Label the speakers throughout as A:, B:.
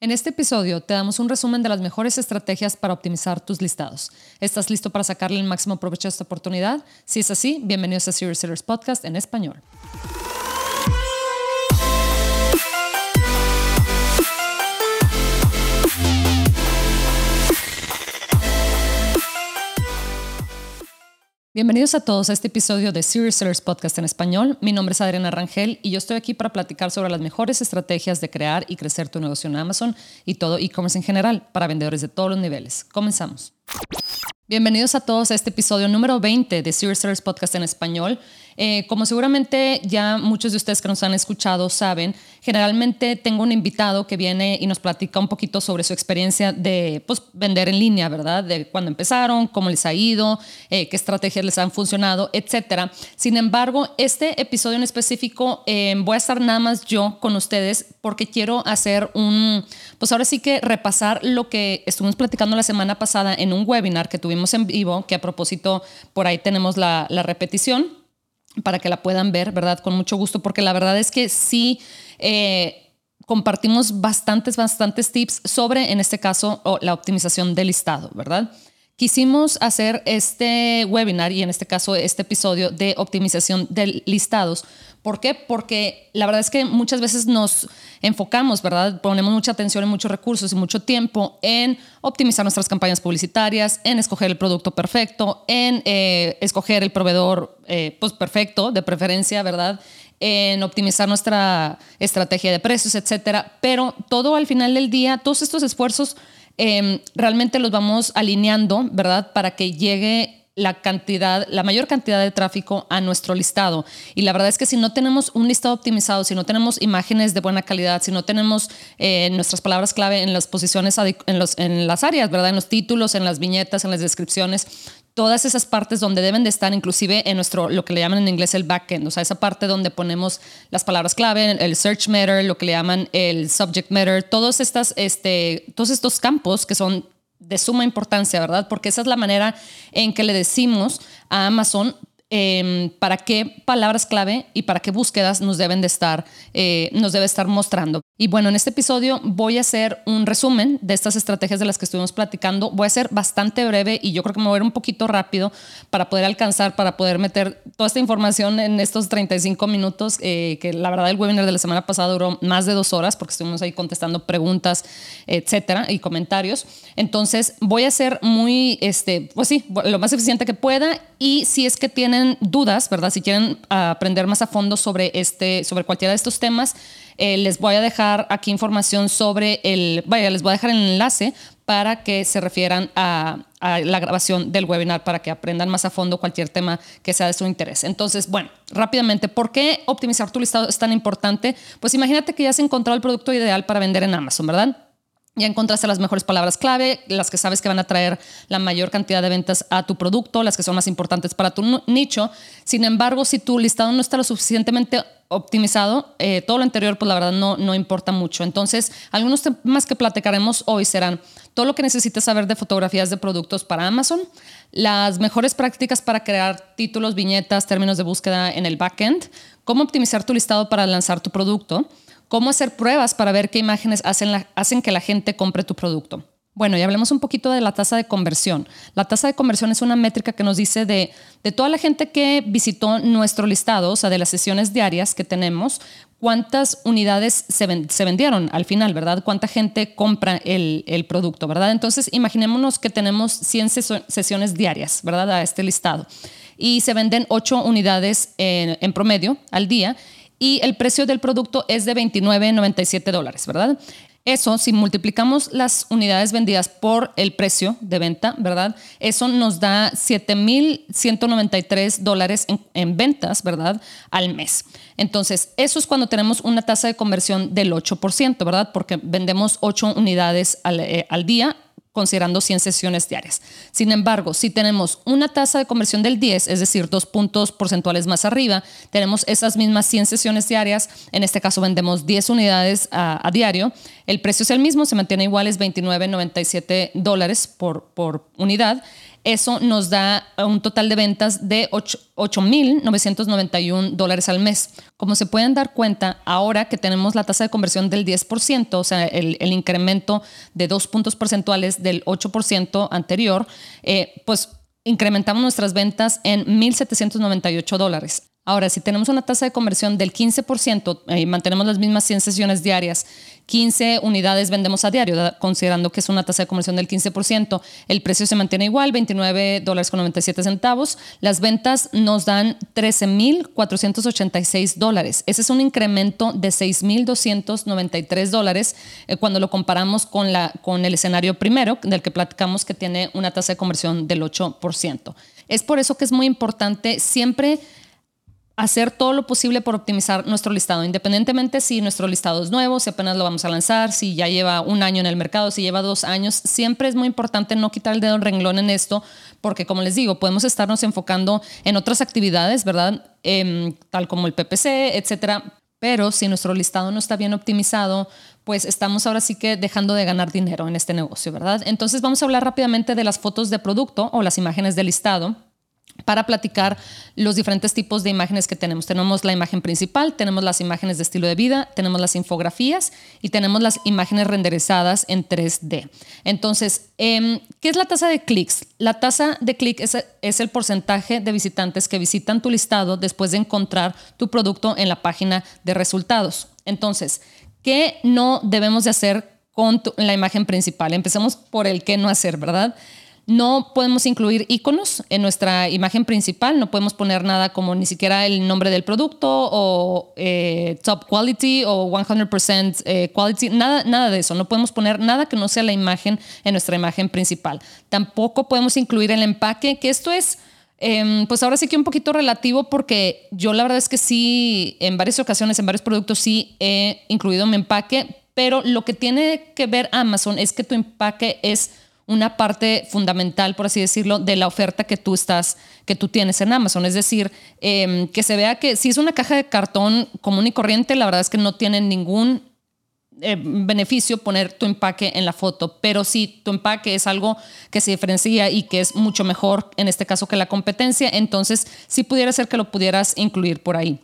A: En este episodio te damos un resumen de las mejores estrategias para optimizar tus listados. ¿Estás listo para sacarle el máximo provecho a esta oportunidad? Si es así, bienvenidos a Serious Sellers Podcast en español. Bienvenidos a todos a este episodio de Serious Sellers Podcast en español. Mi nombre es Adriana Rangel y yo estoy aquí para platicar sobre las mejores estrategias de crear y crecer tu negocio en Amazon y todo e-commerce en general para vendedores de todos los niveles. Comenzamos. Bienvenidos a todos a este episodio número 20 de Serious Sellers Podcast en español. Eh, como seguramente ya muchos de ustedes que nos han escuchado saben, generalmente tengo un invitado que viene y nos platica un poquito sobre su experiencia de pues, vender en línea, ¿verdad? De cuándo empezaron, cómo les ha ido, eh, qué estrategias les han funcionado, etcétera. Sin embargo, este episodio en específico eh, voy a estar nada más yo con ustedes porque quiero hacer un, pues ahora sí que repasar lo que estuvimos platicando la semana pasada en un webinar que tuvimos en vivo, que a propósito por ahí tenemos la, la repetición para que la puedan ver, ¿verdad? Con mucho gusto, porque la verdad es que sí eh, compartimos bastantes, bastantes tips sobre, en este caso, la optimización del listado, ¿verdad? Quisimos hacer este webinar y en este caso este episodio de optimización de listados. ¿Por qué? Porque la verdad es que muchas veces nos enfocamos, ¿verdad? Ponemos mucha atención y muchos recursos y mucho tiempo en optimizar nuestras campañas publicitarias, en escoger el producto perfecto, en eh, escoger el proveedor eh, pues perfecto, de preferencia, ¿verdad? en optimizar nuestra estrategia de precios, etcétera. Pero todo al final del día, todos estos esfuerzos Em, realmente los vamos alineando, ¿verdad? Para que llegue la cantidad, la mayor cantidad de tráfico a nuestro listado. Y la verdad es que si no tenemos un listado optimizado, si no tenemos imágenes de buena calidad, si no tenemos eh, nuestras palabras clave en las posiciones, en, los, en las áreas, ¿verdad? En los títulos, en las viñetas, en las descripciones, todas esas partes donde deben de estar, inclusive en nuestro, lo que le llaman en inglés el backend, o sea, esa parte donde ponemos las palabras clave, el search matter, lo que le llaman el subject matter, todos, estas, este, todos estos campos que son de suma importancia, ¿verdad? Porque esa es la manera en que le decimos a Amazon Em, para qué palabras clave y para qué búsquedas nos deben de estar, eh, nos debe estar mostrando. Y bueno, en este episodio voy a hacer un resumen de estas estrategias de las que estuvimos platicando. Voy a ser bastante breve y yo creo que me voy a ir un poquito rápido para poder alcanzar, para poder meter toda esta información en estos 35 minutos, eh, que la verdad el webinar de la semana pasada duró más de dos horas porque estuvimos ahí contestando preguntas, etcétera, y comentarios. Entonces voy a ser muy, este, pues sí, lo más eficiente que pueda y si es que tienen dudas, ¿verdad? Si quieren aprender más a fondo sobre, este, sobre cualquiera de estos temas, eh, les voy a dejar aquí información sobre el, vaya, les voy a dejar el enlace para que se refieran a, a, la grabación del webinar para que aprendan más a fondo cualquier tema que sea de su interés. Entonces, bueno, rápidamente, ¿por qué optimizar tu listado es tan importante? Pues imagínate que ya has encontrado el producto ideal para vender en Amazon, ¿verdad? Ya encontraste las mejores palabras clave, las que sabes que van a traer la mayor cantidad de ventas a tu producto, las que son más importantes para tu nicho. Sin embargo, si tu listado no está lo suficientemente optimizado, eh, todo lo anterior, pues la verdad no, no importa mucho. Entonces, algunos temas que platicaremos hoy serán todo lo que necesitas saber de fotografías de productos para Amazon, las mejores prácticas para crear títulos, viñetas, términos de búsqueda en el backend, cómo optimizar tu listado para lanzar tu producto, cómo hacer pruebas para ver qué imágenes hacen, hacen que la gente compre tu producto. Bueno, y hablemos un poquito de la tasa de conversión. La tasa de conversión es una métrica que nos dice de, de toda la gente que visitó nuestro listado, o sea, de las sesiones diarias que tenemos, cuántas unidades se, se vendieron al final, ¿verdad? Cuánta gente compra el, el, producto, ¿verdad? Entonces, imaginémonos que tenemos 100 sesiones diarias, ¿verdad? A este listado. Y se venden 8 unidades en, en promedio al día y el precio del producto es de 29.97 dólares, ¿verdad? Eso, si multiplicamos las unidades vendidas por el precio de venta, ¿verdad? Eso nos da 7.193 dólares en, ventas, ¿verdad? Al mes. Entonces, eso es cuando tenemos una tasa de conversión del 8%, ¿verdad? Porque vendemos 8 unidades al, eh, al día considerando 100 sesiones diarias. Sin embargo, si tenemos una tasa de conversión del 10, es decir, dos puntos porcentuales más arriba, tenemos esas mismas 100 sesiones diarias, en este caso vendemos 10 unidades a, diario, el precio es el mismo, se mantiene igual, es 29.97 dólares por, por unidad. Eso nos da un total de ventas de 8.991 dólares al mes. Como se pueden dar cuenta, ahora que tenemos la tasa de conversión del 10%, o sea, el, incremento de dos puntos porcentuales del 8% anterior, eh, pues incrementamos nuestras ventas en 1.798 dólares. Ahora, si tenemos una tasa de conversión del 15% y mantenemos las mismas 100 sesiones diarias, 15 unidades vendemos a diario, considerando que es una tasa de conversión del 15%, el precio se mantiene igual, 29 dólares con 97 centavos. Las ventas nos dan 13.486 dólares. Ese es un incremento de 6.293 dólares eh, cuando lo comparamos con, la, con el escenario primero, del que platicamos que tiene una tasa de conversión del 8%. Es por eso que es muy importante siempre hacer todo lo posible por optimizar nuestro listado, independientemente si nuestro listado es nuevo, si apenas lo vamos a lanzar, si ya lleva un año en el mercado, si lleva dos años, siempre es muy importante no quitar el dedo en renglón en esto, porque como les digo, podemos estarnos enfocando en otras actividades, ¿verdad? Em, tal como el PPC, etcétera. Pero si nuestro listado no está bien optimizado, pues estamos ahora sí que dejando de ganar dinero en este negocio, ¿verdad? Entonces vamos a hablar rápidamente de las fotos de producto o las imágenes de listado para platicar los diferentes tipos de imágenes que tenemos. Tenemos la imagen principal, tenemos las imágenes de estilo de vida, tenemos las infografías y tenemos las imágenes renderizadas en 3D. Entonces, em, ¿qué es la tasa de clics? La tasa de clic es, el porcentaje de visitantes que visitan tu listado después de encontrar tu producto en la página de resultados. Entonces, ¿qué no debemos de hacer con la imagen principal? Empecemos por el qué no hacer, ¿verdad? No podemos incluir iconos en nuestra imagen principal, no podemos poner nada como ni siquiera el nombre del producto o eh, top quality o 100% eh, quality, nada, nada de eso. No podemos poner nada que no sea la imagen en nuestra imagen principal. Tampoco podemos incluir el empaque, que esto es... Em, pues ahora sí que un poquito relativo porque yo la verdad es que sí, en varias ocasiones, en varios productos sí he incluido mi empaque, pero lo que tiene que ver Amazon es que tu empaque es una parte fundamental, por así decirlo, de la oferta que tú estás, que tú tienes en Amazon. Es decir, em, que se vea que si es una caja de cartón común y corriente, la verdad es que no tiene ningún eh, beneficio poner tu empaque en la foto, pero si tu empaque es algo que se diferencia y que es mucho mejor en este caso que la competencia, entonces sí pudiera ser que lo pudieras incluir por ahí.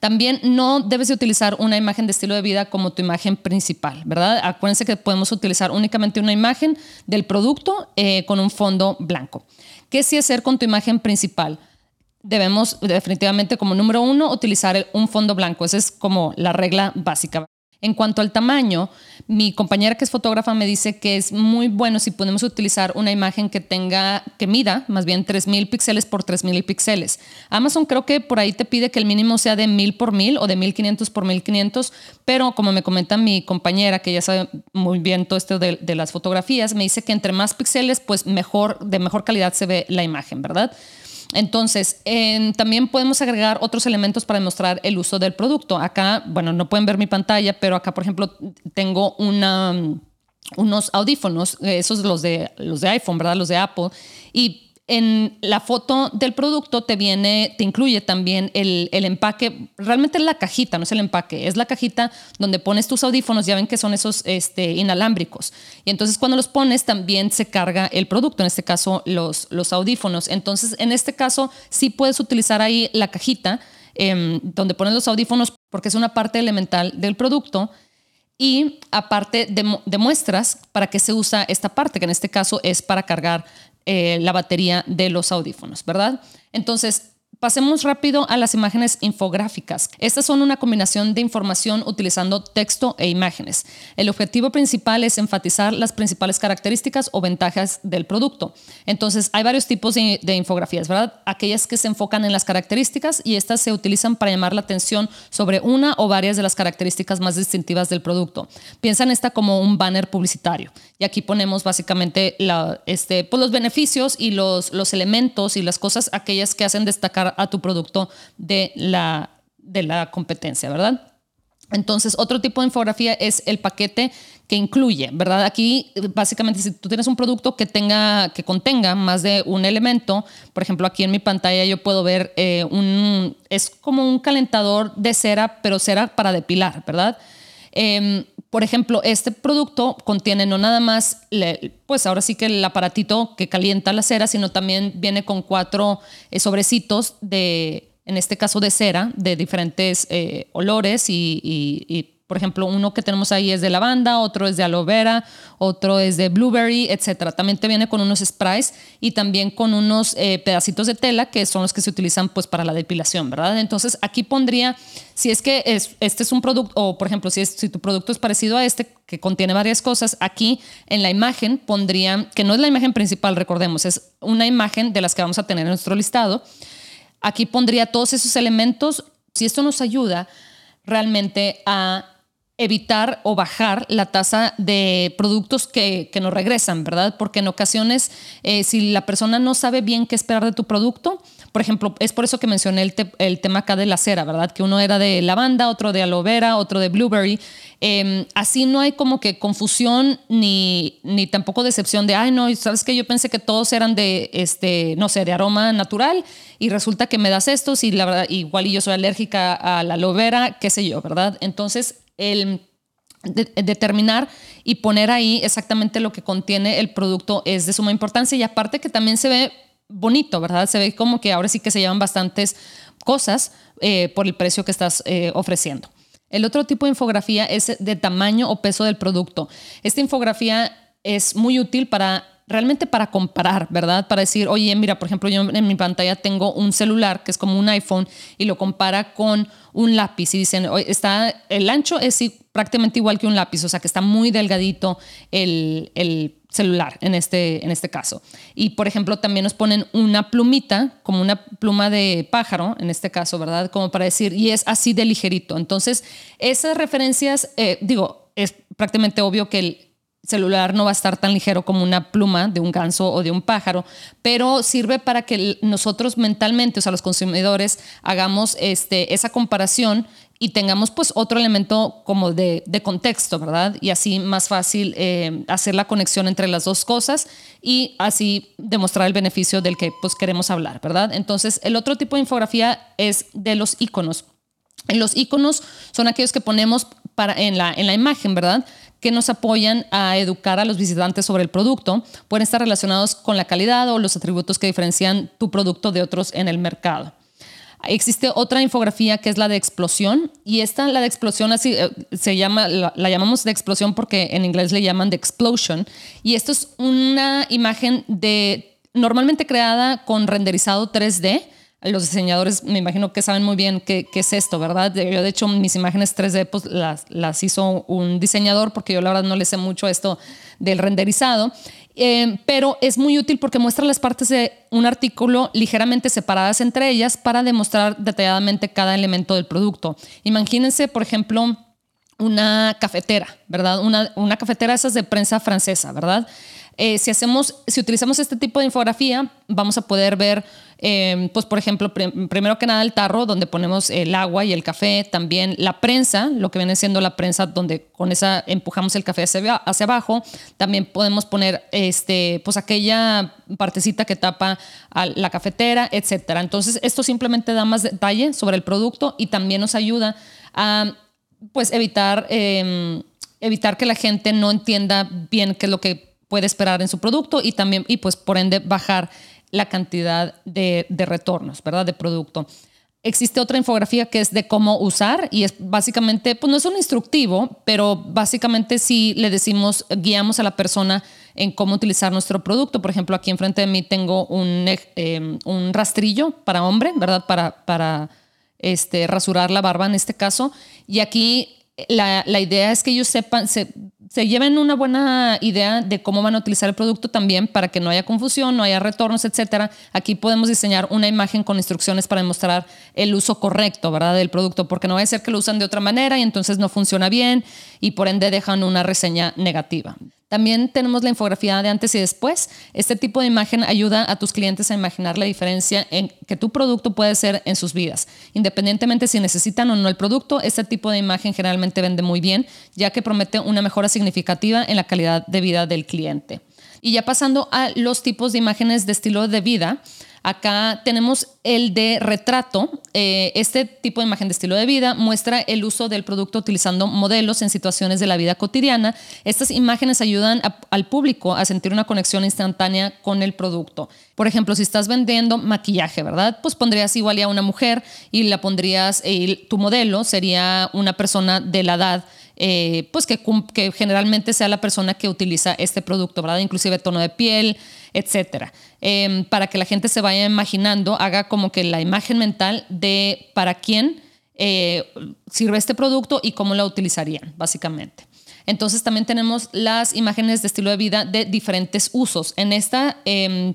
A: También no debes de utilizar una imagen de estilo de vida como tu imagen principal, ¿verdad? Acuérdense que podemos utilizar únicamente una imagen del producto eh, con un fondo blanco. ¿Qué sí hacer con tu imagen principal? Debemos definitivamente como número uno utilizar un fondo blanco. Esa es como la regla básica. En cuanto al tamaño, mi compañera que es fotógrafa me dice que es muy bueno si podemos utilizar una imagen que tenga, que mida más bien 3000 píxeles por 3000 píxeles. Amazon creo que por ahí te pide que el mínimo sea de 1000 por 1000 o de 1500 por 1500, pero como me comenta mi compañera que ya sabe muy bien todo esto de, de las fotografías, me dice que entre más píxeles, pues mejor, de mejor calidad se ve la imagen, ¿verdad? Entonces, también podemos agregar otros elementos para demostrar el uso del producto. Acá, bueno, no pueden ver mi pantalla, pero acá, por ejemplo, tengo unos audífonos, esos los de, los de iPhone, ¿verdad? Los de Apple. Y en la foto del producto te viene, te incluye también el, empaque, realmente es la cajita, no es el empaque, es la cajita donde pones tus audífonos, ya ven que son esos este, inalámbricos. Y entonces cuando los pones también se carga el producto, en este caso los, los audífonos. Entonces en este caso sí puedes utilizar ahí la cajita em, donde pones los audífonos porque es una parte elemental del producto. Y aparte demuestras para qué se usa esta parte, que en este caso es para cargar eh, la batería de los audífonos, ¿verdad? Entonces, Pasemos rápido a las imágenes infográficas. Estas son una combinación de información utilizando texto e imágenes. El objetivo principal es enfatizar las principales características o ventajas del producto. Entonces, hay varios tipos de, infografías, ¿verdad? Aquellas que se enfocan en las características y estas se utilizan para llamar la atención sobre una o varias de las características más distintivas del producto. Piensan esta como un banner publicitario. Y aquí ponemos básicamente este, pues los beneficios y los elementos y las cosas, aquellas que hacen destacar a tu producto de la, de la competencia, ¿verdad? Entonces, otro tipo de infografía es el paquete que incluye, ¿verdad? Aquí, básicamente, si tú tienes un producto que tenga, que contenga más de un elemento, por ejemplo, aquí en mi pantalla yo puedo ver eh, un, es como un calentador de cera, pero cera para depilar, ¿verdad? Em, por ejemplo, este producto contiene no nada más, pues ahora sí que el aparatito que calienta la cera, sino también viene con cuatro eh, sobrecitos de, en este caso de cera, de diferentes eh, olores y por ejemplo, uno que tenemos ahí es de lavanda, otro es de aloe vera, otro es de blueberry, etc. También te viene con unos sprays y también con unos eh, pedacitos de tela que son los que se utilizan pues para la depilación, ¿verdad? Entonces aquí pondría, si es que este es un producto, o por ejemplo, si, es, si tu producto es parecido a este, que contiene varias cosas, aquí en la imagen pondría, que no es la imagen principal, recordemos, es una imagen de las que vamos a tener en nuestro listado. Aquí pondría todos esos elementos. Si esto nos ayuda realmente a evitar o bajar la tasa de productos que, que nos regresan, ¿verdad? Porque en ocasiones, eh, si la persona no sabe bien qué esperar de tu producto, por ejemplo, es por eso que mencioné el, tema acá de la cera, ¿verdad? Que uno era de lavanda, otro de aloe vera, otro de blueberry. Em, así no hay como que confusión ni, ni tampoco decepción de, ay, no, sabes que yo pensé que todos eran de, este, no sé, de aroma natural y resulta que me das estos y la verdad, igual y yo soy alérgica a la aloe vera, qué sé yo, ¿verdad? Entonces, el determinar y poner ahí exactamente lo que contiene el producto es de suma importancia y aparte que también se ve bonito, ¿verdad? Se ve como que ahora sí que se llevan bastantes cosas eh, por el precio que estás eh, ofreciendo. El otro tipo de infografía es de tamaño o peso del producto. Esta infografía es muy útil para realmente para comparar, ¿verdad? Para decir, oye, mira, por ejemplo, yo en mi pantalla tengo un celular que es como un iPhone y lo compara con un lápiz y dicen, está, el ancho es prácticamente igual que un lápiz, o sea que está muy delgadito el, el celular en este, en este caso. Y por ejemplo, también nos ponen una plumita, como una pluma de pájaro, en este caso, ¿verdad? Como para decir, y es así de ligerito. Entonces, esas referencias, eh, digo, es prácticamente obvio que el, celular no va a estar tan ligero como una pluma de un ganso o de un pájaro, pero sirve para que nosotros mentalmente, o sea, los consumidores, hagamos este, esa comparación y tengamos pues otro elemento como de, contexto, ¿verdad? Y así más fácil eh, hacer la conexión entre las dos cosas y así demostrar el beneficio del que pues queremos hablar, ¿verdad? Entonces, el otro tipo de infografía es de los iconos. Los iconos son aquellos que ponemos para, en, la, en la imagen, ¿verdad? que nos apoyan a educar a los visitantes sobre el producto. Pueden estar relacionados con la calidad o los atributos que diferencian tu producto de otros en el mercado. Existe otra infografía que es la de explosión y esta, la de explosión, así eh, se llama, la, la, llamamos de explosión porque en inglés le llaman de explosion y esto es una imagen de normalmente creada con renderizado 3D los diseñadores me imagino que saben muy bien qué, es esto, ¿verdad? Yo de hecho mis imágenes 3D pues, las, hizo un diseñador porque yo la verdad no le sé mucho esto del renderizado, eh, pero es muy útil porque muestra las partes de un artículo ligeramente separadas entre ellas para demostrar detalladamente cada elemento del producto. Imagínense, por ejemplo, una cafetera, ¿verdad? Una, una cafetera esas de prensa francesa, ¿verdad? Eh, si, hacemos, si utilizamos este tipo de infografía, vamos a poder ver, eh, pues por ejemplo, primero que nada el tarro donde ponemos el agua y el café, también la prensa, lo que viene siendo la prensa donde con esa empujamos el café hacia, hacia abajo, también podemos poner este, pues aquella partecita que tapa a la cafetera, etcétera. Entonces esto simplemente da más detalle sobre el producto y también nos ayuda a pues evitar, em, evitar que la gente no entienda bien qué es lo que puede esperar en su producto y también, y pues por ende, bajar la cantidad de, de retornos, ¿verdad? De producto. Existe otra infografía que es de cómo usar y es básicamente, pues no es un instructivo, pero básicamente sí le decimos, guiamos a la persona en cómo utilizar nuestro producto. Por ejemplo, aquí enfrente de mí tengo un, eh, un rastrillo para hombre, ¿verdad? Para, para este, rasurar la barba en este caso. Y aquí la, la idea es que ellos sepan, se, se lleven una buena idea de cómo van a utilizar el producto también para que no haya confusión, no haya retornos, etcétera. Aquí podemos diseñar una imagen con instrucciones para demostrar el uso correcto, ¿verdad? Del producto, porque no va a ser que lo usan de otra manera y entonces no funciona bien y por ende dejan una reseña negativa. También tenemos la infografía de antes y después. Este tipo de imagen ayuda a tus clientes a imaginar la diferencia en que tu producto puede ser en sus vidas. Independientemente si necesitan o no el producto, este tipo de imagen generalmente vende muy bien, ya que promete una mejora significativa en la calidad de vida del cliente. Y ya pasando a los tipos de imágenes de estilo de vida, Acá tenemos el de retrato. Eh, este tipo de imagen de estilo de vida muestra el uso del producto utilizando modelos en situaciones de la vida cotidiana. Estas imágenes ayudan al público a sentir una conexión instantánea con el producto. Por ejemplo, si estás vendiendo maquillaje, ¿verdad? Pues pondrías igual a una mujer y la pondrías, eh, tu modelo sería una persona de la edad eh, pues que, que, generalmente sea la persona que utiliza este producto, ¿verdad? Inclusive tono de piel, etcétera. Em, para que la gente se vaya imaginando, haga como que la imagen mental de para quién eh, sirve este producto y cómo lo utilizarían, básicamente. Entonces también tenemos las imágenes de estilo de vida de diferentes usos. En esta em,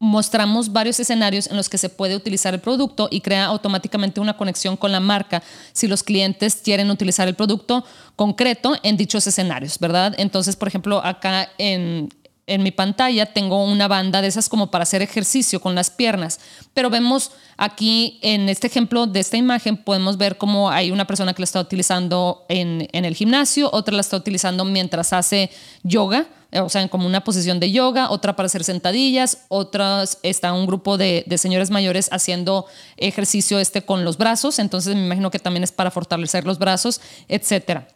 A: mostramos varios escenarios en los que se puede utilizar el producto y crea automáticamente una conexión con la marca si los clientes quieren utilizar el producto concreto en dichos escenarios, ¿verdad? Entonces, por ejemplo, acá en, en mi pantalla tengo una banda de esas como para hacer ejercicio con las piernas, pero vemos aquí en este ejemplo de esta imagen podemos ver cómo hay una persona que la está utilizando en, en el gimnasio, otra la está utilizando mientras hace yoga, o sea, como una posición de yoga, otra para hacer sentadillas, otras está un grupo de, de señores mayores haciendo ejercicio este con los brazos, entonces me imagino que también es para fortalecer los brazos, etcétera.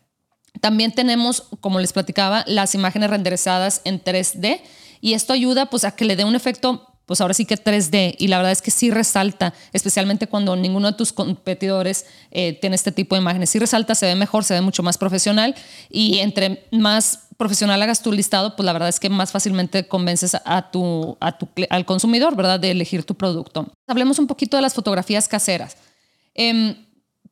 A: También tenemos, como les platicaba, las imágenes renderizadas en 3D y esto ayuda pues a que le dé un efecto pues ahora sí que 3D y la verdad es que sí resalta, especialmente cuando ninguno de tus competidores eh, tiene este tipo de imágenes. Sí resalta, se ve mejor, se ve mucho más profesional y entre más profesional hagas tu listado, pues la verdad es que más fácilmente convences a tu, al consumidor, ¿verdad?, de elegir tu producto. Hablemos un poquito de las fotografías caseras. Eh,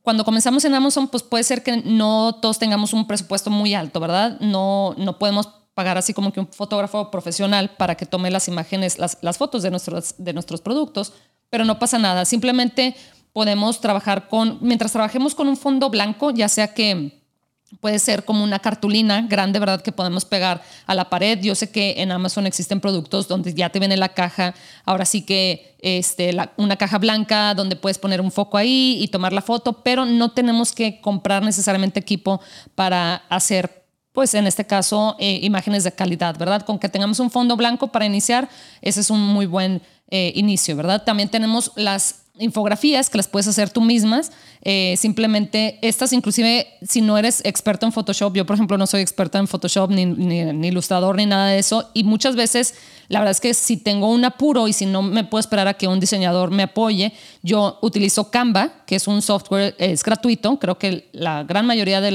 A: cuando comenzamos en Amazon, pues puede ser que no todos tengamos un presupuesto muy alto, ¿verdad? No, no podemos pagar así como que un fotógrafo profesional para que tome las imágenes, las, las fotos de nuestros, de nuestros productos, pero no pasa nada. Simplemente podemos trabajar con, mientras trabajemos con un fondo blanco, ya sea que Puede ser como una cartulina grande, ¿verdad? Que podemos pegar a la pared. Yo sé que en Amazon existen productos donde ya te viene la caja. Ahora sí que este, una caja blanca donde puedes poner un foco ahí y tomar la foto, pero no tenemos que comprar necesariamente equipo para hacer, pues en este caso, eh, imágenes de calidad, ¿verdad? Con que tengamos un fondo blanco para iniciar, ese es un muy buen eh, inicio, ¿verdad? También tenemos las infografías que las puedes hacer tú mismas. Eh, simplemente estas, inclusive si no eres experto en Photoshop, yo por ejemplo no soy experta en Photoshop ni, ni, ilustrador ni nada de eso, y muchas veces la verdad es que si tengo un apuro y si no me puedo esperar a que un diseñador me apoye, yo utilizo Canva, que es un software, es gratuito, creo que la gran mayoría de,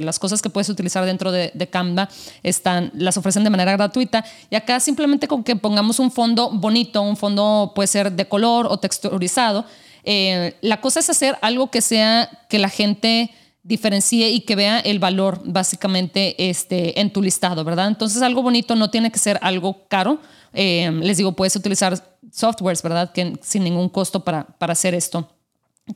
A: las cosas que puedes utilizar dentro de, de Canva están, las ofrecen de manera gratuita, y acá simplemente con que pongamos un fondo bonito, un fondo puede ser de color o texturizado, eh, la cosa es hacer algo que sea que la gente diferencie y que vea el valor básicamente este, en tu listado, ¿verdad? Entonces algo bonito no tiene que ser algo caro. Eh, les digo, puedes utilizar softwares, ¿verdad? Que sin ningún costo para, para hacer esto.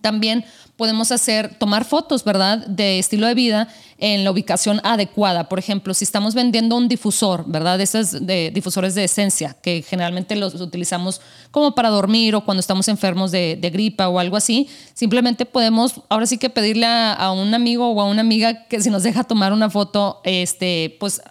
A: También podemos hacer, tomar fotos, ¿verdad? De estilo de vida en la ubicación adecuada. Por ejemplo, si estamos vendiendo un difusor, ¿verdad? Esos de difusores de esencia, que generalmente los utilizamos como para dormir o cuando estamos enfermos de, gripa o algo así, simplemente podemos, ahora sí que pedirle a, a, un amigo o a una amiga que si nos deja tomar una foto, este, pues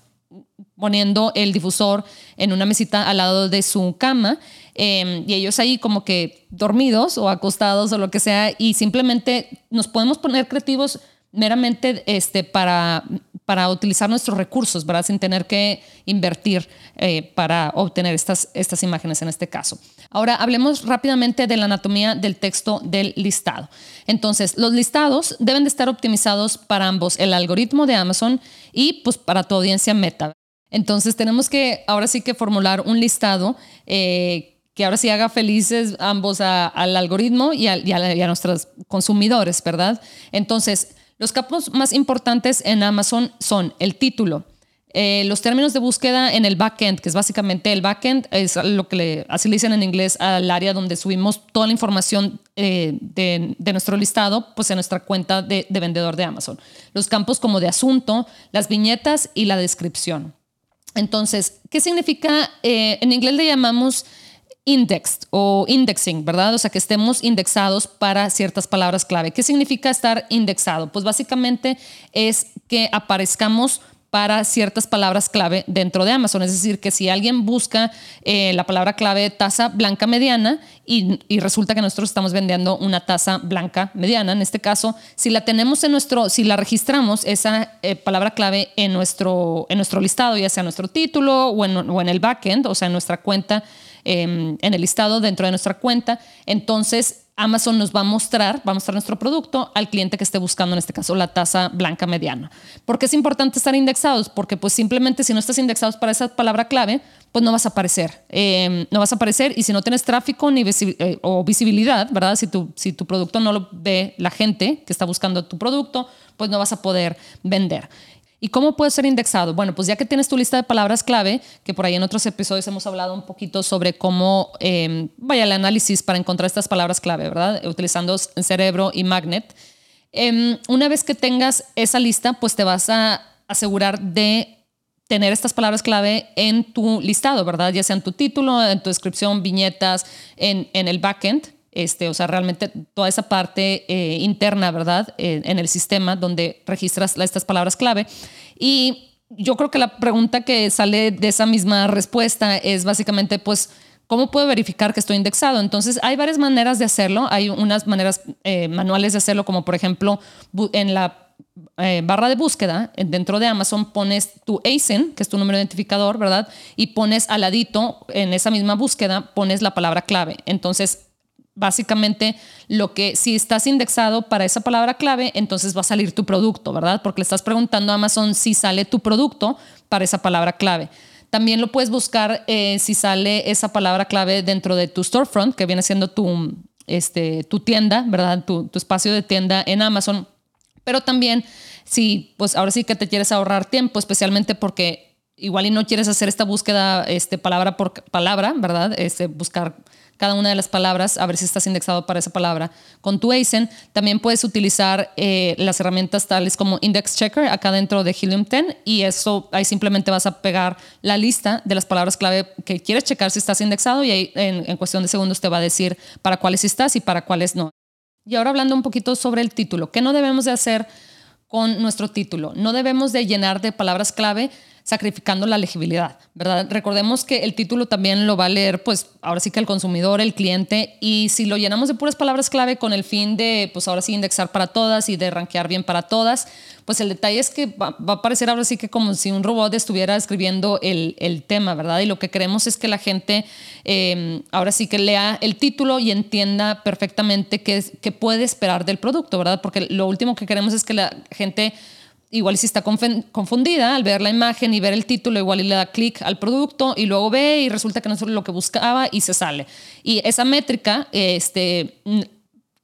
A: poniendo el difusor en una mesita al lado de su cama em, y ellos ahí como que dormidos o acostados o lo que sea y simplemente nos podemos poner creativos meramente este, para, para utilizar nuestros recursos, ¿verdad? Sin tener que invertir eh, para obtener estas, estas imágenes en este caso. Ahora hablemos rápidamente de la anatomía del texto del listado. Entonces, los listados deben de estar optimizados para ambos, el algoritmo de Amazon y pues para tu audiencia meta. Entonces tenemos que ahora sí que formular un listado eh, que ahora sí haga felices ambos al algoritmo y a, nuestros consumidores, ¿verdad? Entonces, los campos más importantes en Amazon son el título, eh, los términos de búsqueda en el backend, que es básicamente el backend, es lo que le, así le dicen en inglés al área donde subimos toda la información eh, de, nuestro listado, pues en nuestra cuenta de, vendedor de Amazon. Los campos como de asunto, las viñetas y la descripción. Entonces, ¿qué significa? Eh, en inglés le llamamos indexed o indexing, ¿verdad? O sea, que estemos indexados para ciertas palabras clave. ¿Qué significa estar indexado? Pues básicamente es que aparezcamos para ciertas palabras clave dentro de Amazon. Es decir, que si alguien busca eh, la palabra clave taza blanca mediana y, resulta que nosotros estamos vendiendo una taza blanca mediana, en este caso, si la tenemos en nuestro, si la registramos, esa eh, palabra clave en nuestro, en nuestro listado, ya sea nuestro título o en, o en el backend, o sea, en nuestra cuenta, em, en el listado dentro de nuestra cuenta, entonces Amazon nos va a mostrar, va a mostrar nuestro producto al cliente que esté buscando, en este caso, la tasa blanca mediana. ¿Por qué es importante estar indexados? Porque pues simplemente si no estás indexados para esa palabra clave, pues no vas a aparecer. Em, no vas a aparecer y si no tienes tráfico ni eh, o visibilidad, ¿verdad? Si tu, si tu producto no lo ve la gente que está buscando tu producto, pues no vas a poder vender. ¿Y cómo puede ser indexado? Bueno, pues ya que tienes tu lista de palabras clave, que por ahí en otros episodios hemos hablado un poquito sobre cómo eh, vaya el análisis para encontrar estas palabras clave, ¿verdad? Utilizando Cerebro y Magnet. Em, una vez que tengas esa lista, pues te vas a asegurar de tener estas palabras clave en tu listado, ¿verdad? Ya sea en tu título, en tu descripción, viñetas, en el backend, este, o sea, realmente toda esa parte eh, interna, ¿verdad? en el sistema donde registras estas palabras clave. Y yo creo que la pregunta que sale de esa misma respuesta es básicamente, pues, ¿cómo puedo verificar que estoy indexado? Entonces, hay varias maneras de hacerlo. Hay unas maneras eh, manuales de hacerlo, como por ejemplo, en la eh, barra de búsqueda, dentro de Amazon pones tu ASIN, que es tu número de identificador, ¿verdad? Y pones al ladito, en esa misma búsqueda, pones la palabra clave. Entonces, básicamente lo que si estás indexado para esa palabra clave, entonces va a salir tu producto, ¿verdad? Porque le estás preguntando a Amazon si sale tu producto para esa palabra clave. También lo puedes buscar eh, si sale esa palabra clave dentro de tu storefront, que viene siendo tu, este, tu tienda, ¿verdad? Tu, tu espacio de tienda en Amazon. Pero también si, pues ahora sí que te quieres ahorrar tiempo, especialmente porque igual y no quieres hacer esta búsqueda este, palabra por palabra, ¿verdad? Este, buscar cada una de las palabras, a ver si estás indexado para esa palabra. Con tu ASIN también puedes utilizar eh, las herramientas tales como Index Checker acá dentro de Helium 10 y eso ahí simplemente vas a pegar la lista de las palabras clave que quieres checar si estás indexado y ahí en, en cuestión de segundos te va a decir para cuáles estás y para cuáles no. Y ahora hablando un poquito sobre el título, ¿qué no debemos de hacer con nuestro título? No debemos de llenar de palabras clave sacrificando la legibilidad, ¿verdad? Recordemos que el título también lo va a leer, pues ahora sí que el consumidor, el cliente, y si lo llenamos de puras palabras clave con el fin de, pues ahora sí, indexar para todas y de rankear bien para todas, pues el detalle es que va, a parecer ahora sí que como si un robot estuviera escribiendo el, el tema, ¿verdad? Y lo que queremos es que la gente em, ahora sí que lea el título y entienda perfectamente qué, qué puede esperar del producto, ¿verdad? Porque lo último que queremos es que la gente igual si está confundida al ver la imagen y ver el título, igual le da clic al producto y luego ve y resulta que no es lo que buscaba y se sale. Y esa métrica este,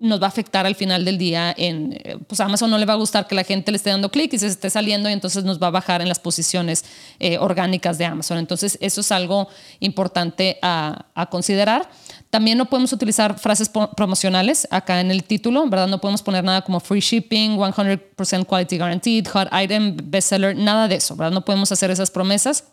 A: nos va a afectar al final del día en, pues a Amazon no le va a gustar que la gente le esté dando clic y se esté saliendo y entonces nos va a bajar en las posiciones eh, orgánicas de Amazon. Entonces eso es algo importante a, a considerar. También no podemos utilizar frases promocionales acá en el título, ¿verdad? No podemos poner nada como free shipping, 100% quality guaranteed, hot item, bestseller, nada de eso, ¿verdad? No podemos hacer esas promesas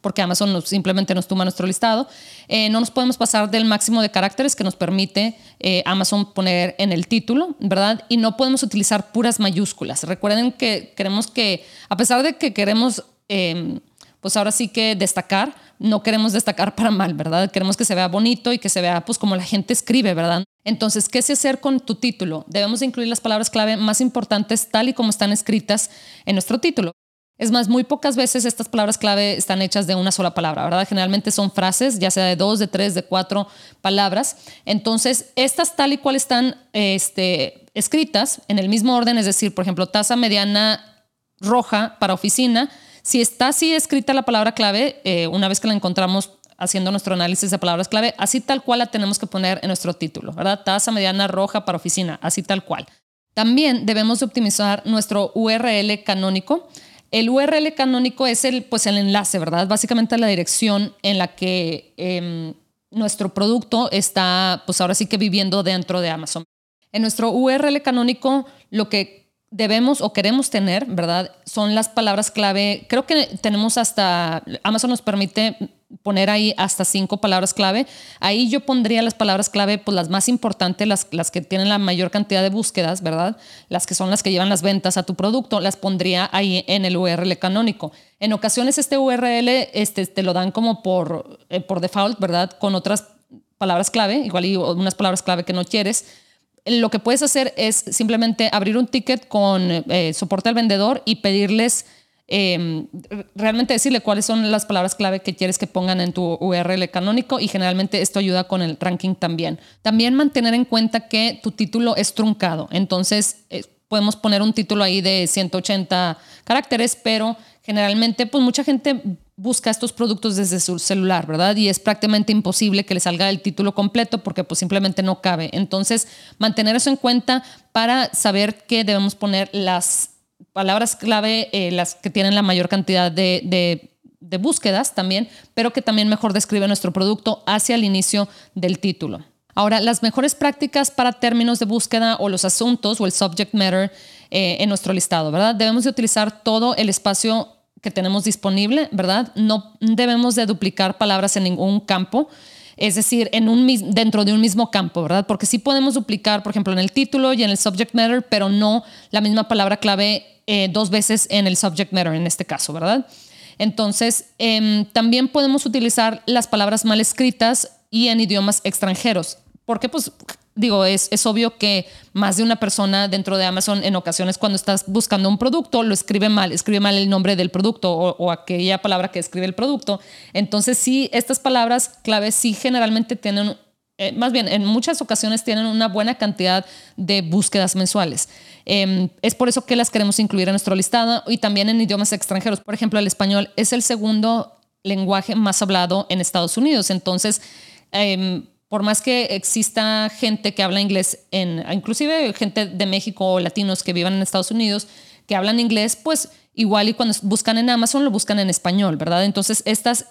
A: porque Amazon simplemente nos toma nuestro listado. Eh, no nos podemos pasar del máximo de caracteres que nos permite eh, Amazon poner en el título, ¿verdad? Y no podemos utilizar puras mayúsculas. Recuerden que queremos que, a pesar de que queremos, em, pues ahora sí que destacar, no queremos destacar para mal, ¿verdad? Queremos que se vea bonito y que se vea pues como la gente escribe, ¿verdad? Entonces, ¿qué se hacer con tu título? Debemos incluir las palabras clave más importantes tal y como están escritas en nuestro título. Es más, muy pocas veces estas palabras clave están hechas de una sola palabra, ¿verdad? Generalmente son frases, ya sea de dos, de tres, de cuatro palabras. Entonces, estas tal y cual están este, escritas en el mismo orden, es decir, por ejemplo, tasa mediana roja para oficina, si está así escrita la palabra clave, eh, una vez que la encontramos haciendo nuestro análisis de palabras clave, así tal cual la tenemos que poner en nuestro título, ¿verdad? Tasa mediana roja para oficina, así tal cual. También debemos optimizar nuestro URL canónico. El URL canónico es el, pues el enlace, ¿verdad? Básicamente la dirección en la que em, nuestro producto está, pues ahora sí que viviendo dentro de Amazon. En nuestro URL canónico, lo que debemos o queremos tener, ¿verdad? Son las palabras clave. Creo que tenemos hasta, Amazon nos permite poner ahí hasta cinco palabras clave. Ahí yo pondría las palabras clave, pues las más importantes, las, las que tienen la mayor cantidad de búsquedas, ¿verdad? Las que son las que llevan las ventas a tu producto, las pondría ahí en el URL canónico. En ocasiones este URL este, te lo dan como por, eh, por default, ¿verdad? Con otras palabras clave, igual y unas palabras clave que no quieres. Lo que puedes hacer es simplemente abrir un ticket con eh, soporte al vendedor y pedirles Em, realmente decirle cuáles son las palabras clave que quieres que pongan en tu URL canónico y generalmente esto ayuda con el ranking también. También mantener en cuenta que tu título es truncado, entonces eh, podemos poner un título ahí de 180 caracteres, pero generalmente pues mucha gente busca estos productos desde su celular, ¿verdad? Y es prácticamente imposible que le salga el título completo porque pues simplemente no cabe. Entonces, mantener eso en cuenta para saber que debemos poner las palabras clave, eh, las que tienen la mayor cantidad de, búsquedas también, pero que también mejor describe nuestro producto hacia el inicio del título. Ahora, las mejores prácticas para términos de búsqueda o los asuntos o el subject matter eh, en nuestro listado, ¿verdad? Debemos de utilizar todo el espacio que tenemos disponible, ¿verdad? No debemos de duplicar palabras en ningún campo es decir, dentro de un mismo campo, ¿verdad? Porque sí podemos duplicar, por ejemplo, en el título y en el subject matter, pero no la misma palabra clave eh, dos veces en el subject matter, en este caso, ¿verdad? Entonces, em, también podemos utilizar las palabras mal escritas y en idiomas extranjeros, porque pues digo, es, es obvio que más de una persona dentro de Amazon en ocasiones cuando estás buscando un producto lo escribe mal, escribe mal el nombre del producto o, aquella palabra que escribe el producto. Entonces sí, estas palabras claves sí generalmente tienen eh, más bien, en muchas ocasiones tienen una buena cantidad de búsquedas mensuales. Em, es por eso que las queremos incluir en nuestro listado y también en idiomas extranjeros. Por ejemplo, el español es el segundo lenguaje más hablado en Estados Unidos. Entonces, em, por más que exista gente que habla inglés, en, inclusive gente de México o latinos que vivan en Estados Unidos, que hablan inglés, pues igual y cuando buscan en Amazon lo buscan en español, ¿verdad? Entonces estas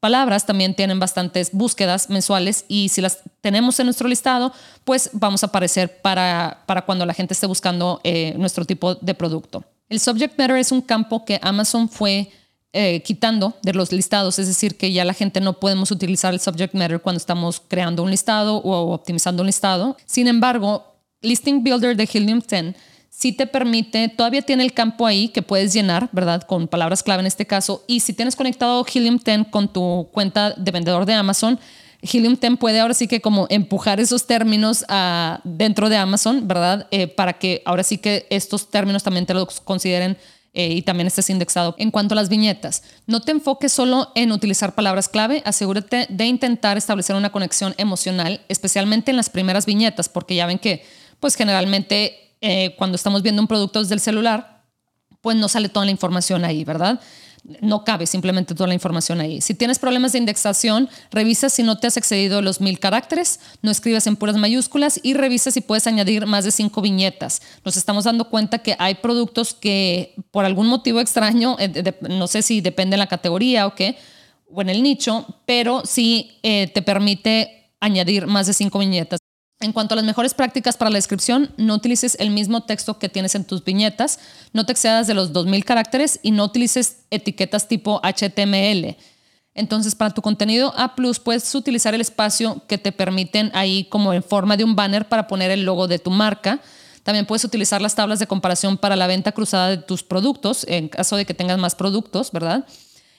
A: palabras también tienen bastantes búsquedas mensuales y si las tenemos en nuestro listado, pues vamos a aparecer para, para cuando la gente esté buscando eh, nuestro tipo de producto. El subject matter es un campo que Amazon fue eh, quitando de los listados, es decir, que ya la gente no podemos utilizar el subject matter cuando estamos creando un listado o optimizando un listado. Sin embargo, Listing Builder de Helium 10 sí te permite, todavía tiene el campo ahí que puedes llenar, ¿verdad? Con palabras clave en este caso. Y si tienes conectado Helium 10 con tu cuenta de vendedor de Amazon, Helium 10 puede ahora sí que como empujar esos términos a, dentro de Amazon, ¿verdad? Eh, para que ahora sí que estos términos también te los consideren eh, y también estés indexado. En cuanto a las viñetas, no te enfoques solo en utilizar palabras clave, asegúrate de intentar establecer una conexión emocional, especialmente en las primeras viñetas, porque ya ven que pues generalmente eh, cuando estamos viendo un producto desde el celular, pues no sale toda la información ahí, ¿verdad? No cabe simplemente toda la información ahí. Si tienes problemas de indexación, revisa si no te has excedido los mil caracteres, no escribas en puras mayúsculas y revisa si puedes añadir más de cinco viñetas. Nos estamos dando cuenta que hay productos que por algún motivo extraño, eh, no sé si depende de la categoría o qué, o en el nicho, pero sí eh, te permite añadir más de cinco viñetas. En cuanto a las mejores prácticas para la descripción, no utilices el mismo texto que tienes en tus viñetas, no te excedas de los 2000 caracteres y no utilices etiquetas tipo HTML. Entonces, para tu contenido A, puedes utilizar el espacio que te permiten ahí, como en forma de un banner, para poner el logo de tu marca. También puedes utilizar las tablas de comparación para la venta cruzada de tus productos, en caso de que tengas más productos, ¿verdad?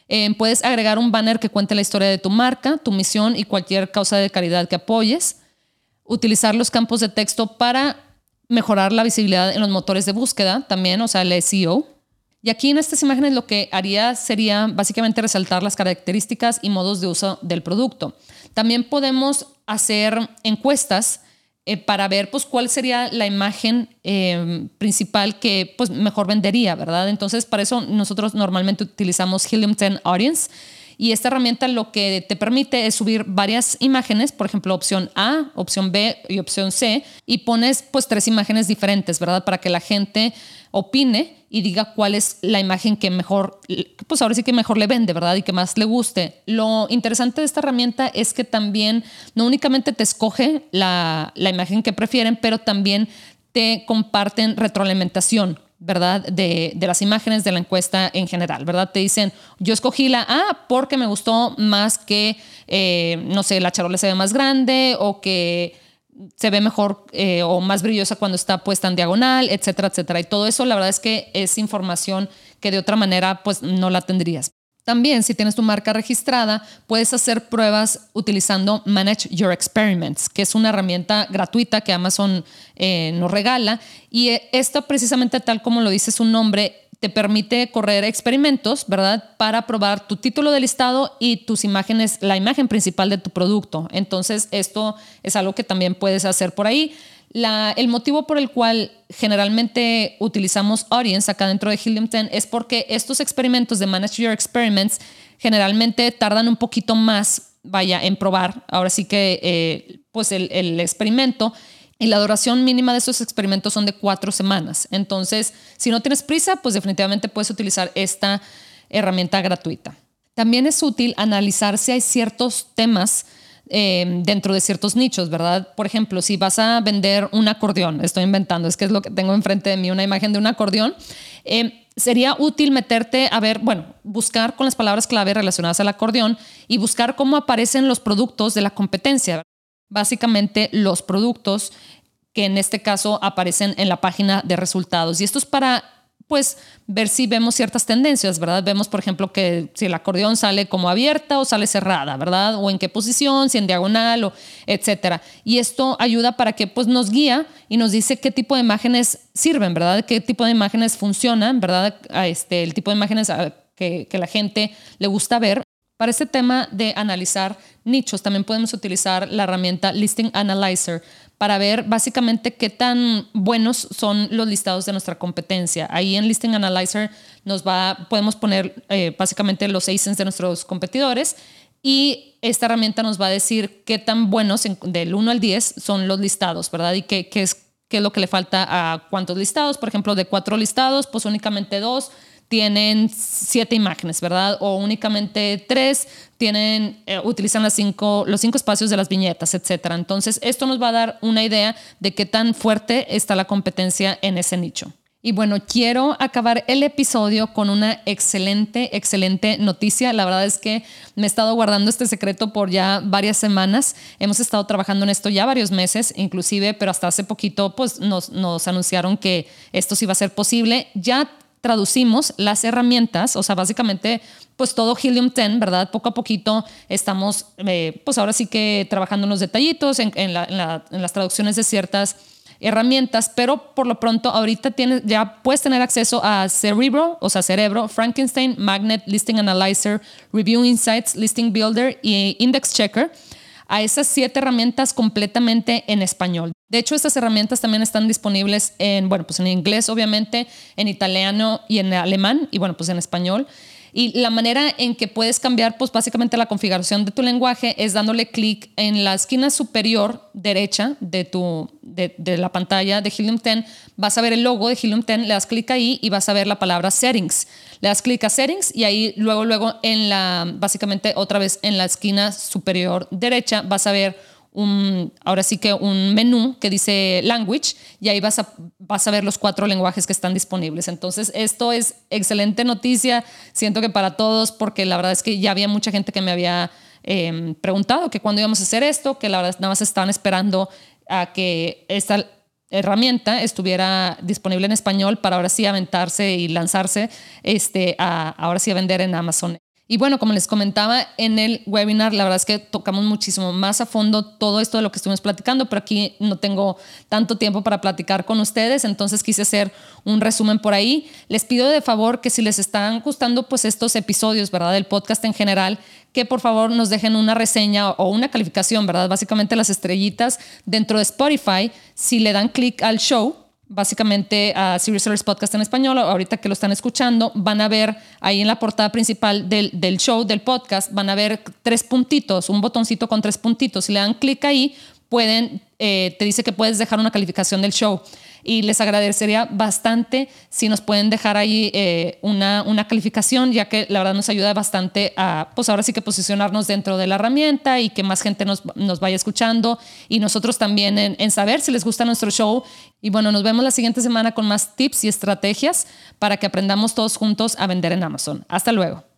A: Eh, puedes agregar un banner que cuente la historia de tu marca, tu misión y cualquier causa de caridad que apoyes utilizar los campos de texto para mejorar la visibilidad en los motores de búsqueda también, o sea, el SEO. Y aquí en estas imágenes lo que haría sería básicamente resaltar las características y modos de uso del producto. También podemos hacer encuestas eh, para ver pues, cuál sería la imagen eh, principal que pues, mejor vendería, ¿verdad? Entonces, para eso nosotros normalmente utilizamos Helium 10 Audience y esta herramienta lo que te permite es subir varias imágenes, por ejemplo, opción A, opción B y opción C, y pones pues tres imágenes diferentes, ¿verdad? Para que la gente opine y diga cuál es la imagen que mejor, pues ahora sí que mejor le vende, ¿verdad? Y que más le guste. Lo interesante de esta herramienta es que también no únicamente te escoge la, la imagen que prefieren, pero también te comparten retroalimentación ¿verdad? De, las imágenes de la encuesta en general, ¿verdad? Te dicen, yo escogí la A porque me gustó más que, eh, no sé, la charola se ve más grande o que se ve mejor eh, o más brillosa cuando está puesta en diagonal, etcétera, etcétera. Y todo eso, la verdad es que es información que de otra manera, pues no la tendrías. También, si tienes tu marca registrada, puedes hacer pruebas utilizando Manage Your Experiments, que es una herramienta gratuita que Amazon eh, nos regala. Y eh, esto precisamente tal como lo dice su nombre, te permite correr experimentos, ¿verdad? Para probar tu título de listado y tus imágenes, la imagen principal de tu producto. Entonces, esto es algo que también puedes hacer por ahí el motivo por el cual generalmente utilizamos Audience acá dentro de Helium 10 es porque estos experimentos de Manage Your Experiments generalmente tardan un poquito más, vaya, en probar. Ahora sí que, eh, pues el, el experimento y la duración mínima de esos experimentos son de cuatro semanas. Entonces, si no tienes prisa, pues definitivamente puedes utilizar esta herramienta gratuita. También es útil analizar si hay ciertos temas eh, dentro de ciertos nichos, ¿verdad? Por ejemplo, si vas a vender un acordeón, estoy inventando, es que es lo que tengo enfrente de mí, una imagen de un acordeón, eh, sería útil meterte a ver, bueno, buscar con las palabras clave relacionadas al acordeón y buscar cómo aparecen los productos de la competencia. Básicamente los productos que en este caso aparecen en la página de resultados. Y esto es para pues ver si vemos ciertas tendencias, ¿verdad? Vemos, por ejemplo, que si el acordeón sale como abierta o sale cerrada, ¿verdad? O en qué posición, si en diagonal o etcétera. Y esto ayuda para que pues nos guía y nos dice qué tipo de imágenes sirven, ¿verdad? Qué tipo de imágenes funcionan, ¿verdad? A este, el tipo de imágenes que, que la gente le gusta ver. Para este tema de analizar nichos, también podemos utilizar la herramienta Listing Analyzer para ver básicamente qué tan buenos son los listados de nuestra competencia. Ahí en Listing Analyzer nos va, podemos poner eh, básicamente los ASINs de nuestros competidores y esta herramienta nos va a decir qué tan buenos del 1 al 10 son los listados, ¿verdad? Y qué, es, qué es lo que le falta a cuántos listados. Por ejemplo, de cuatro listados, pues únicamente dos tienen siete imágenes, ¿verdad? O únicamente tres tienen, eh, utilizan las cinco, los cinco espacios de las viñetas, etcétera. Entonces, esto nos va a dar una idea de qué tan fuerte está la competencia en ese nicho. Y bueno, quiero acabar el episodio con una excelente, excelente noticia. La verdad es que me he estado guardando este secreto por ya varias semanas. Hemos estado trabajando en esto ya varios meses, inclusive, pero hasta hace poquito pues nos, nos anunciaron que esto sí va a ser posible. Ya traducimos las herramientas, o sea, básicamente, pues todo Helium 10, ¿verdad? Poco a poquito estamos, eh, pues ahora sí que trabajando en los detallitos, en, las traducciones de ciertas herramientas, pero por lo pronto ahorita tienes, ya puedes tener acceso a Cerebro, o sea, Cerebro, Frankenstein, Magnet, Listing Analyzer, Review Insights, Listing Builder y Index Checker a esas siete herramientas completamente en español. De hecho, estas herramientas también están disponibles en, bueno, pues en inglés, obviamente, en italiano y en alemán, y bueno, pues en español. Y la manera en que puedes cambiar, pues básicamente la configuración de tu lenguaje es dándole clic en la esquina superior derecha de, tu, de, la pantalla de Helium 10. Vas a ver el logo de Helium 10, le das clic ahí y vas a ver la palabra Settings. Le das clic a Settings y ahí luego, luego en la, básicamente otra vez en la esquina superior derecha vas a ver un, ahora sí que un menú que dice language y ahí vas a, vas a ver los cuatro lenguajes que están disponibles. Entonces, esto es excelente noticia, siento que para todos, porque la verdad es que ya había mucha gente que me había em, preguntado que cuándo íbamos a hacer esto, que la verdad nada más estaban esperando a que esta herramienta estuviera disponible en español para ahora sí aventarse y lanzarse este, a, ahora sí a vender en Amazon. Y bueno, como les comentaba en el webinar, la verdad es que tocamos muchísimo más a fondo todo esto de lo que estuvimos platicando, pero aquí no tengo tanto tiempo para platicar con ustedes, entonces quise hacer un resumen por ahí. Les pido de favor que si les están gustando pues estos episodios, ¿verdad? Del podcast en general, que por favor nos dejen una reseña o una calificación, ¿verdad? Básicamente las estrellitas dentro de Spotify, si le dan clic al show, básicamente a Serious Sellers Podcast en español, ahorita que lo están escuchando, van a ver ahí en la portada principal del, del, show, del podcast, van a ver tres puntitos, un botoncito con tres puntitos. Si le dan clic ahí, pueden, eh, te dice que puedes dejar una calificación del show. Y les agradecería bastante si nos pueden dejar ahí eh, una, una calificación, ya que la verdad nos ayuda bastante a, pues ahora sí que posicionarnos dentro de la herramienta y que más gente nos, nos vaya escuchando y nosotros también en, en saber si les gusta nuestro show. Y bueno, nos vemos la siguiente semana con más tips y estrategias para que aprendamos todos juntos a vender en Amazon. Hasta luego.